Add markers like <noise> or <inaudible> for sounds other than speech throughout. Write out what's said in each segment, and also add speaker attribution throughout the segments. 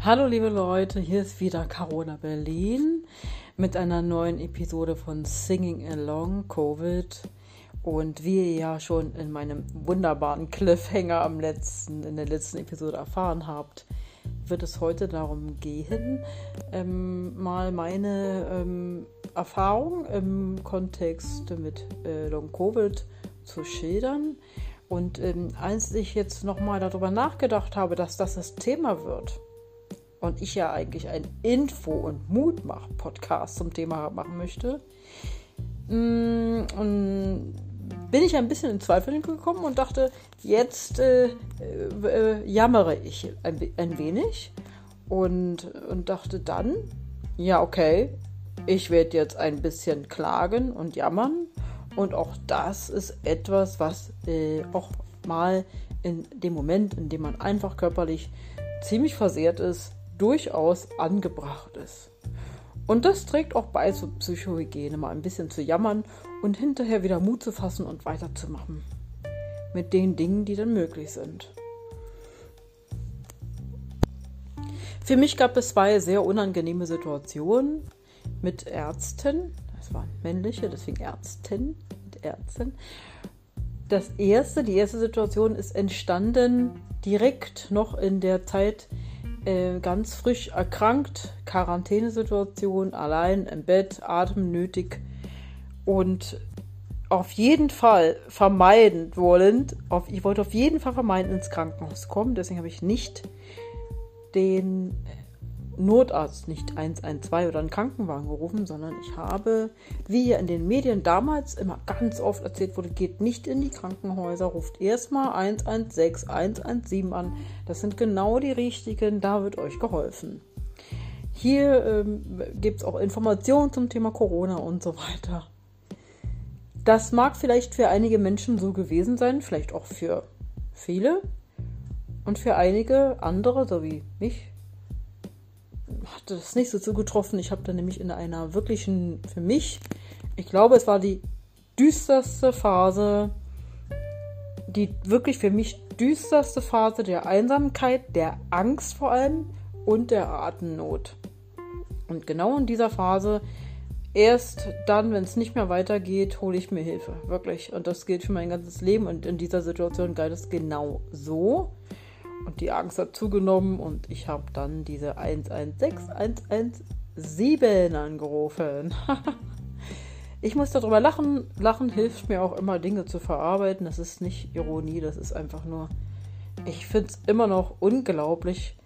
Speaker 1: Hallo liebe Leute, hier ist wieder Carola Berlin mit einer neuen Episode von Singing Along Covid. Und wie ihr ja schon in meinem wunderbaren Cliffhanger am letzten, in der letzten Episode erfahren habt, wird es heute darum gehen, ähm, mal meine ähm, Erfahrung im Kontext mit äh, Long Covid zu schildern. Und ähm, als ich jetzt nochmal darüber nachgedacht habe, dass das das Thema wird, und ich ja eigentlich ein Info- und Mutmach-Podcast zum Thema machen möchte, mm, und bin ich ein bisschen in Zweifel gekommen und dachte, jetzt äh, äh, jammere ich ein, ein wenig und, und dachte dann, ja, okay, ich werde jetzt ein bisschen klagen und jammern. Und auch das ist etwas, was äh, auch mal in dem Moment, in dem man einfach körperlich ziemlich versehrt ist, durchaus angebracht ist. Und das trägt auch bei zur Psychohygiene, mal ein bisschen zu jammern und hinterher wieder Mut zu fassen und weiterzumachen. Mit den Dingen, die dann möglich sind. Für mich gab es zwei sehr unangenehme Situationen mit Ärzten. Das waren männliche, deswegen Ärztin mit Ärzten. Das erste, die erste Situation ist entstanden direkt noch in der Zeit, äh, ganz frisch erkrankt, Quarantänesituation, allein im Bett, Atem nötig und auf jeden Fall vermeiden wollend, auf, ich wollte auf jeden Fall vermeiden, ins Krankenhaus kommen, deswegen habe ich nicht den Notarzt, nicht 112 oder einen Krankenwagen gerufen, sondern ich habe, wie hier in den Medien damals immer ganz oft erzählt wurde, geht nicht in die Krankenhäuser, ruft erstmal 116, 117 an. Das sind genau die richtigen, da wird euch geholfen. Hier ähm, gibt es auch Informationen zum Thema Corona und so weiter. Das mag vielleicht für einige Menschen so gewesen sein, vielleicht auch für viele. Und für einige andere, so wie mich, das nicht so zugetroffen. Ich habe da nämlich in einer wirklichen, für mich, ich glaube, es war die düsterste Phase, die wirklich für mich düsterste Phase der Einsamkeit, der Angst vor allem und der Atemnot. Und genau in dieser Phase, erst dann, wenn es nicht mehr weitergeht, hole ich mir Hilfe. Wirklich. Und das gilt für mein ganzes Leben. Und in dieser Situation galt es genau so. Und die Angst hat zugenommen und ich habe dann diese 116 117 angerufen. <laughs> ich muss darüber lachen. Lachen hilft mir auch immer, Dinge zu verarbeiten. Das ist nicht Ironie, das ist einfach nur. Ich finde es immer noch unglaublich,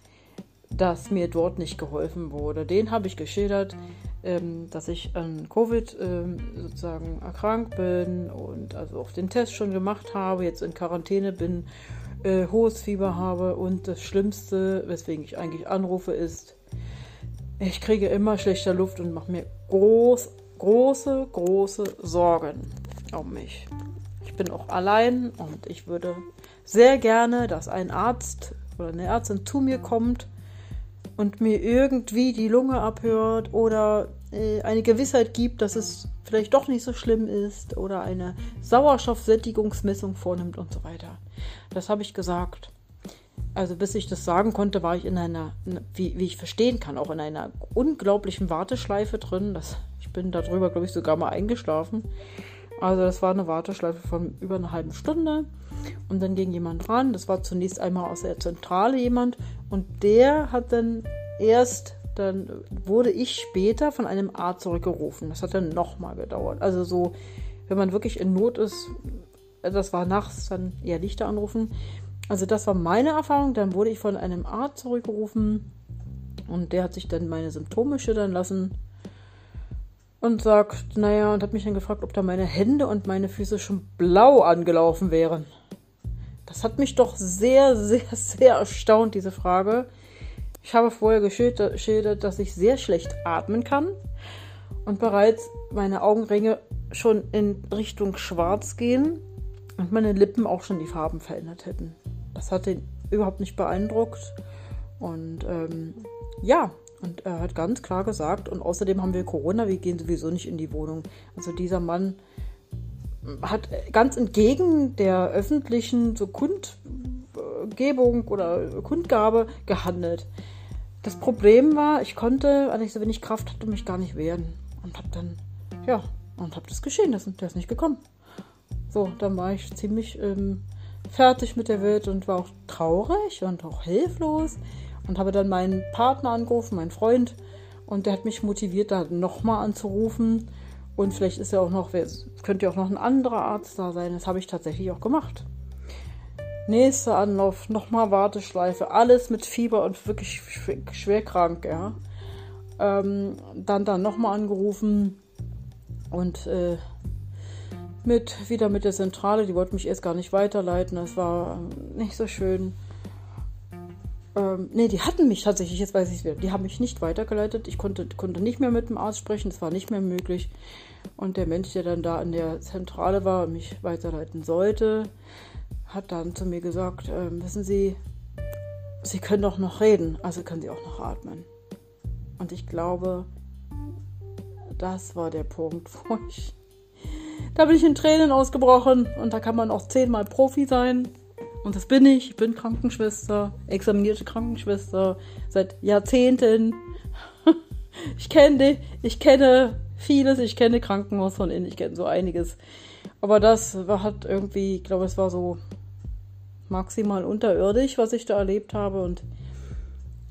Speaker 1: dass mir dort nicht geholfen wurde. Den habe ich geschildert, ähm, dass ich an Covid ähm, sozusagen erkrankt bin und also auch den Test schon gemacht habe, jetzt in Quarantäne bin äh, hohes Fieber habe und das Schlimmste, weswegen ich eigentlich anrufe, ist, ich kriege immer schlechter Luft und mache mir groß, große, große Sorgen um mich. Ich bin auch allein und ich würde sehr gerne, dass ein Arzt oder eine Ärztin zu mir kommt und mir irgendwie die Lunge abhört oder äh, eine Gewissheit gibt, dass es vielleicht doch nicht so schlimm ist oder eine Sauerstoffsättigungsmessung vornimmt und so weiter. Das habe ich gesagt. Also bis ich das sagen konnte, war ich in einer, wie, wie ich verstehen kann, auch in einer unglaublichen Warteschleife drin. Das, ich bin darüber, glaube ich, sogar mal eingeschlafen. Also das war eine Warteschleife von über einer halben Stunde. Und dann ging jemand ran. Das war zunächst einmal aus der Zentrale jemand. Und der hat dann erst, dann wurde ich später von einem Arzt zurückgerufen. Das hat dann nochmal gedauert. Also so, wenn man wirklich in Not ist, das war nachts, dann eher Lichter anrufen. Also das war meine Erfahrung. Dann wurde ich von einem Arzt zurückgerufen und der hat sich dann meine Symptome schildern lassen und sagt, naja, und hat mich dann gefragt, ob da meine Hände und meine Füße schon blau angelaufen wären. Das hat mich doch sehr, sehr, sehr erstaunt, diese Frage. Ich habe vorher geschildert, dass ich sehr schlecht atmen kann und bereits meine Augenringe schon in Richtung schwarz gehen und meine Lippen auch schon die Farben verändert hätten. Das hat ihn überhaupt nicht beeindruckt. Und ähm, ja, und er hat ganz klar gesagt, und außerdem haben wir Corona, wir gehen sowieso nicht in die Wohnung. Also dieser Mann hat ganz entgegen der öffentlichen so Kundgebung oder Kundgabe gehandelt. das Problem war, ich konnte, als ich so wenig Kraft hatte, mich gar nicht wehren. Und hab dann, ja, und hab das geschehen. Der ist nicht gekommen. So, dann war ich ziemlich ähm, fertig mit der Welt und war auch traurig und auch hilflos. Und habe dann meinen Partner angerufen, meinen Freund. Und der hat mich motiviert, da nochmal anzurufen. Und vielleicht ist ja auch noch, könnte ja auch noch ein anderer Arzt da sein. Das habe ich tatsächlich auch gemacht. Nächster Anlauf, nochmal Warteschleife, alles mit Fieber und wirklich schwer krank, ja. Ähm, dann dann nochmal angerufen und äh, mit wieder mit der Zentrale, die wollten mich erst gar nicht weiterleiten, das war nicht so schön. Ähm, ne, die hatten mich tatsächlich, jetzt weiß ich es wieder, die haben mich nicht weitergeleitet. Ich konnte, konnte nicht mehr mit dem Arzt sprechen, es war nicht mehr möglich. Und der Mensch, der dann da in der Zentrale war und mich weiterleiten sollte, hat dann zu mir gesagt, äh, wissen Sie, Sie können doch noch reden, also können Sie auch noch atmen. Und ich glaube, das war der Punkt, <laughs> wo ich. Da bin ich in Tränen ausgebrochen und da kann man auch zehnmal Profi sein. Und das bin ich. Ich bin Krankenschwester, examinierte Krankenschwester seit Jahrzehnten. <laughs> Ich kenne, ich kenne vieles, ich kenne Krankenhaus von innen, ich kenne so einiges. Aber das hat irgendwie, ich glaube, es war so maximal unterirdisch, was ich da erlebt habe. Und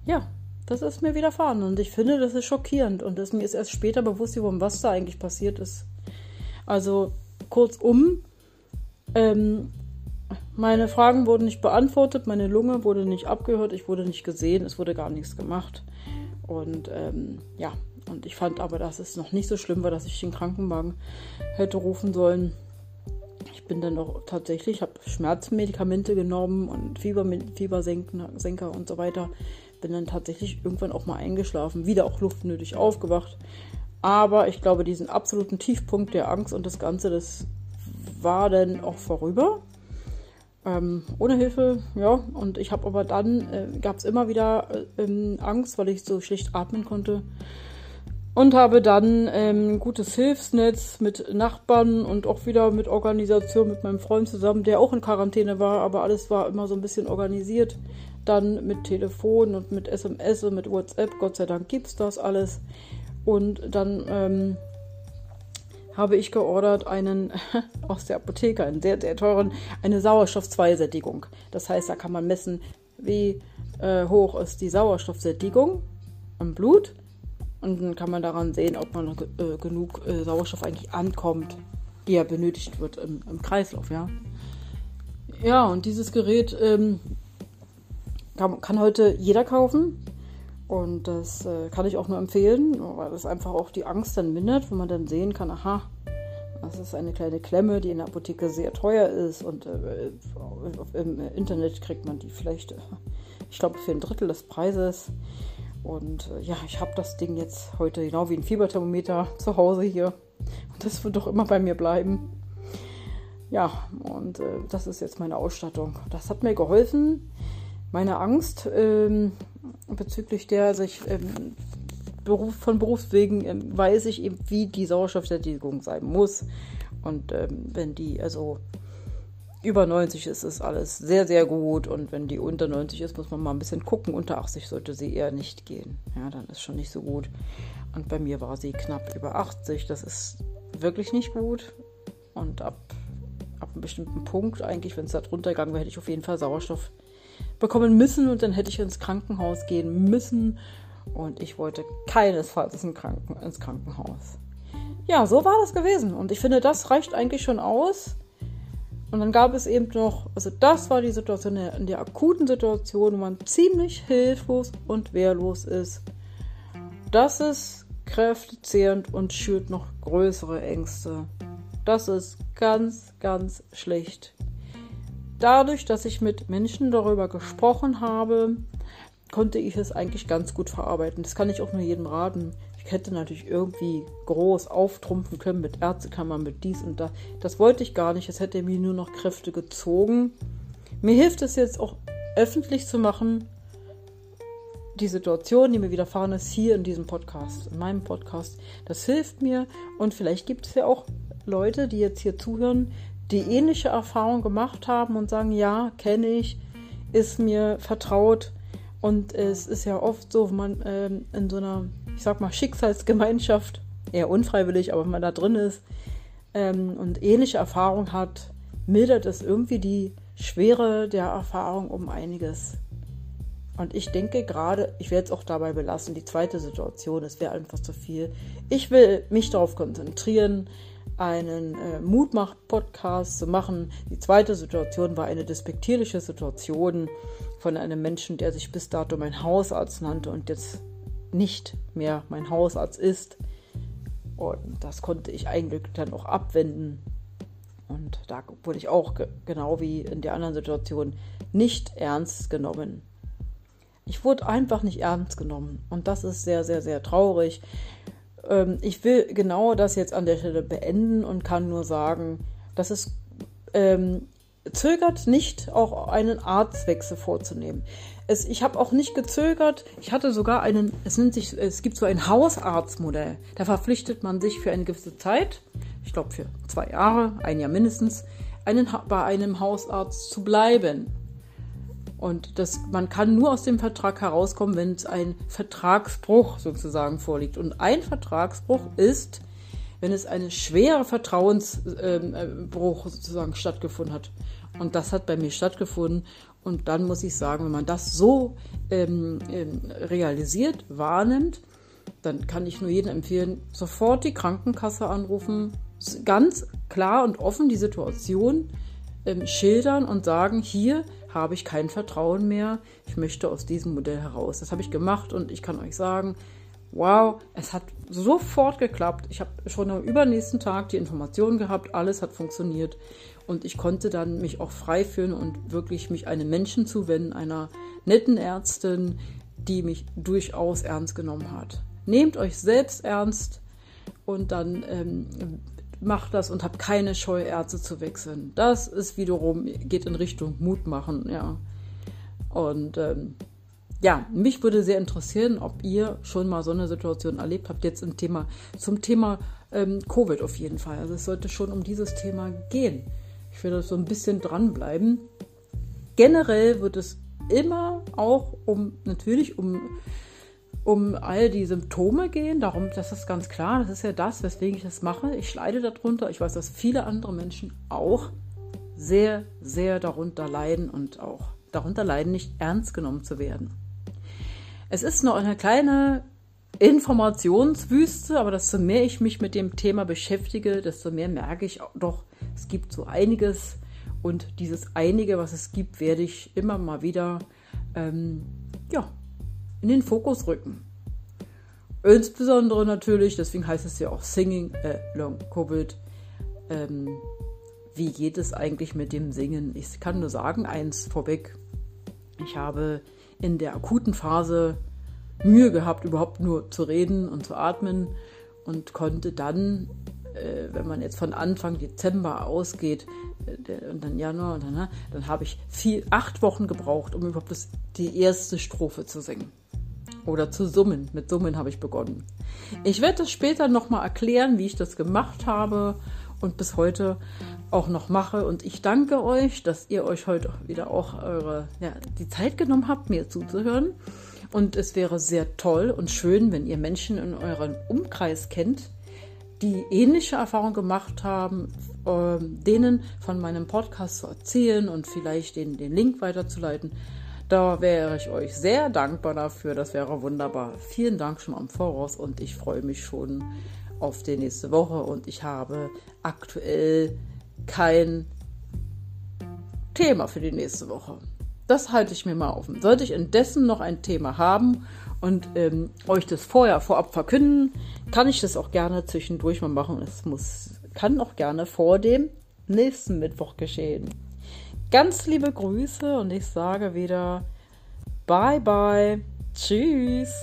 Speaker 1: ja, das ist mir widerfahren. Und ich finde, das ist schockierend. Und das, mir ist erst später bewusst geworden, was da eigentlich passiert ist. Also kurzum, ähm, meine Fragen wurden nicht beantwortet, meine Lunge wurde nicht abgehört, ich wurde nicht gesehen, es wurde gar nichts gemacht. Und ähm, ja, und ich fand aber, dass es noch nicht so schlimm war, dass ich den Krankenwagen hätte rufen sollen ich bin dann auch tatsächlich, habe Schmerzmedikamente genommen und Fieber, Fiebersenker und so weiter. Bin dann tatsächlich irgendwann auch mal eingeschlafen, wieder auch luftnötig aufgewacht. Aber ich glaube, diesen absoluten Tiefpunkt der Angst und das Ganze, das war dann auch vorüber. Ähm, ohne Hilfe, ja. Und ich habe aber dann, äh, gab es immer wieder äh, ähm, Angst, weil ich so schlecht atmen konnte und habe dann ähm, ein gutes Hilfsnetz mit Nachbarn und auch wieder mit Organisation mit meinem Freund zusammen, der auch in Quarantäne war, aber alles war immer so ein bisschen organisiert. Dann mit Telefon und mit SMS und mit WhatsApp, Gott sei Dank gibt es das alles. Und dann ähm, habe ich geordert einen <laughs> aus der Apotheke, einen sehr, sehr teuren, eine Sauerstoff-2-Sättigung. Das heißt, da kann man messen, wie äh, hoch ist die Sauerstoffsättigung im Blut und dann kann man daran sehen, ob man äh, genug äh, Sauerstoff eigentlich ankommt, die ja benötigt wird im, im Kreislauf, ja. Ja, und dieses Gerät ähm, kann, kann, heute jeder kaufen. Und das äh, kann ich auch nur empfehlen, weil das einfach auch die Angst dann mindert, wo man dann sehen kann, aha, das ist eine kleine Klemme, die in der Apotheke sehr teuer ist und äh, im Internet kriegt man die vielleicht, ich glaube, für ein Drittel des Preises. Und äh, ja, ich habe das Ding jetzt heute genau wie ein Fieberthermometer zu Hause hier. Und das wird doch immer bei mir bleiben. Ja, und äh, das ist jetzt meine Ausstattung. Das hat mir geholfen. Meine Angst ähm, bezüglich der sich ähm, Beruf, von Berufswegen ähm, weiß ich eben, wie die Sauerstoffsättigung sein muss. Und ähm, wenn die, also über 90 ist, ist alles sehr, sehr gut. Und wenn die unter 90 ist, muss man mal ein bisschen gucken. Unter 80 sollte sie eher nicht gehen. Ja, dann ist schon nicht so gut. Und bei mir war sie knapp über 80. Das ist wirklich nicht gut. Und ab, ab einem bestimmten Punkt, eigentlich, wenn es da drunter gegangen wäre, hätte ich auf jeden Fall Sauerstoff bekommen müssen. Und dann hätte ich ins Krankenhaus gehen müssen. Und ich wollte keinesfalls ins, Kranken ins Krankenhaus. Ja, so war das gewesen. Und ich finde, das reicht eigentlich schon aus und dann gab es eben noch, also das war die Situation, in der, in der akuten Situation, wo man ziemlich hilflos und wehrlos ist. Das ist kräftezehrend und schürt noch größere Ängste. Das ist ganz, ganz schlecht. Dadurch, dass ich mit Menschen darüber gesprochen habe, konnte ich es eigentlich ganz gut verarbeiten. Das kann ich auch nur jedem raten. Ich hätte natürlich irgendwie groß auftrumpfen können mit Ärztekammer, mit dies und das. Das wollte ich gar nicht. Es hätte mir nur noch Kräfte gezogen. Mir hilft es jetzt auch öffentlich zu machen, die Situation, die mir widerfahren ist, hier in diesem Podcast, in meinem Podcast. Das hilft mir und vielleicht gibt es ja auch Leute, die jetzt hier zuhören, die ähnliche Erfahrungen gemacht haben und sagen, ja, kenne ich, ist mir vertraut Und es ist ja oft so, wenn man ähm, in so einer, ich sag mal, Schicksalsgemeinschaft, eher unfreiwillig, aber wenn man da drin ist ähm, und ähnliche Erfahrungen hat, mildert es irgendwie die Schwere der Erfahrung um einiges. Und ich denke gerade, ich werde es auch dabei belassen, die zweite Situation, es wäre einfach zu viel. Ich will mich darauf konzentrieren, einen äh, Mutmach-Podcast zu machen. Die zweite Situation war eine despektierliche Situation von einem Menschen, der sich bis dato mein Hausarzt nannte und jetzt nicht mehr mein Hausarzt ist. Und das konnte ich eigentlich dann auch abwenden. Und da wurde ich auch genau wie in der anderen Situation nicht ernst genommen. Ich wurde einfach nicht ernst genommen. Und das ist sehr, sehr, sehr traurig. Ähm, ich will genau das jetzt an der Stelle beenden und kann nur sagen, dass es ähm, zögert nicht, auch einen Arztwechsel vorzunehmen. Es, ich habe auch nicht gezögert. Ich hatte sogar einen, es nennt sich, es gibt so ein Hausarztmodell. Da verpflichtet man sich für eine gewisse Zeit, ich glaube für zwei Jahre, ein Jahr mindestens, einen, bei einem Hausarzt zu bleiben. Und das, man kann nur aus dem Vertrag herauskommen, wenn es ein Vertragsbruch sozusagen vorliegt. Und ein Vertragsbruch ist, wenn es ein schwerer Vertrauensbruch ähm, äh, sozusagen stattgefunden hat. Und das hat bei mir stattgefunden. Und dann muss ich sagen, wenn man das so ähm, ähm, realisiert, wahrnimmt, dann kann ich nur jedem empfehlen, sofort die Krankenkasse anrufen, ganz klar und offen die Situation ähm, schildern und sagen, hier habe ich kein Vertrauen mehr. Ich möchte aus diesem Modell heraus. Das habe ich gemacht und ich kann euch sagen, wow, es hat sofort geklappt. Ich habe schon am übernächsten Tag die Informationen gehabt, alles hat funktioniert und ich konnte dann mich auch frei fühlen und wirklich mich einem Menschen zuwenden, einer netten Ärztin, die mich durchaus ernst genommen hat. Nehmt euch selbst ernst und dann ähm, macht das und habt keine Scheu, Ärzte zu wechseln. Das ist wiederum, geht in Richtung Mut machen, ja. Und ähm, ja, mich würde sehr interessieren, ob ihr schon mal so eine Situation erlebt habt, jetzt im Thema, zum Thema ähm, Covid auf jeden Fall. Also es sollte schon um dieses Thema gehen. Ich werde so ein bisschen dranbleiben. Generell wird es immer auch um, natürlich um um all die Symptome gehen. Darum, das ist ganz klar, das ist ja das, weswegen ich das mache. Ich leide darunter. Ich weiß, dass viele andere Menschen auch sehr, sehr darunter leiden und auch darunter leiden, nicht ernst genommen zu werden. Es ist noch eine kleine Informationswüste, aber desto mehr ich mich mit dem Thema beschäftige, desto mehr merke ich doch, es gibt so einiges und dieses einige, was es gibt, werde ich immer mal wieder ähm, ja, in den Fokus rücken. Insbesondere natürlich, deswegen heißt es ja auch Singing Along Covid. Ähm, wie geht es eigentlich mit dem Singen? Ich kann nur sagen, eins vorweg. Ich habe in der akuten Phase Mühe gehabt, überhaupt nur zu reden und zu atmen und konnte dann, äh, wenn man jetzt von Anfang Dezember ausgeht äh, und dann Januar und dann, ne, dann habe ich vier, acht Wochen gebraucht, um überhaupt das, die erste Strophe zu singen oder zu summen. Mit Summen habe ich begonnen. Ich werde das später nochmal erklären, wie ich das gemacht habe und bis heute auch noch mache. Und ich danke euch, dass ihr euch heute wieder auch eure, ja, die Zeit genommen habt, mir zuzuhören. Und es wäre sehr toll und schön, wenn ihr Menschen in eurem Umkreis kennt, die ähnliche Erfahrungen gemacht haben, äh, denen von meinem Podcast zu erzählen und vielleicht den, den Link weiterzuleiten. Da wäre ich euch sehr dankbar dafür. Das wäre wunderbar. Vielen Dank schon am Voraus und ich freue mich schon auf die nächste Woche. Und ich habe aktuell kein Thema für die nächste Woche. Das halte ich mir mal offen. Sollte ich indessen noch ein Thema haben und ähm, euch das vorher vorab verkünden, kann ich das auch gerne zwischendurch mal machen. Es muss, kann auch gerne vor dem nächsten Mittwoch geschehen. Ganz liebe Grüße und ich sage wieder Bye bye. Tschüss.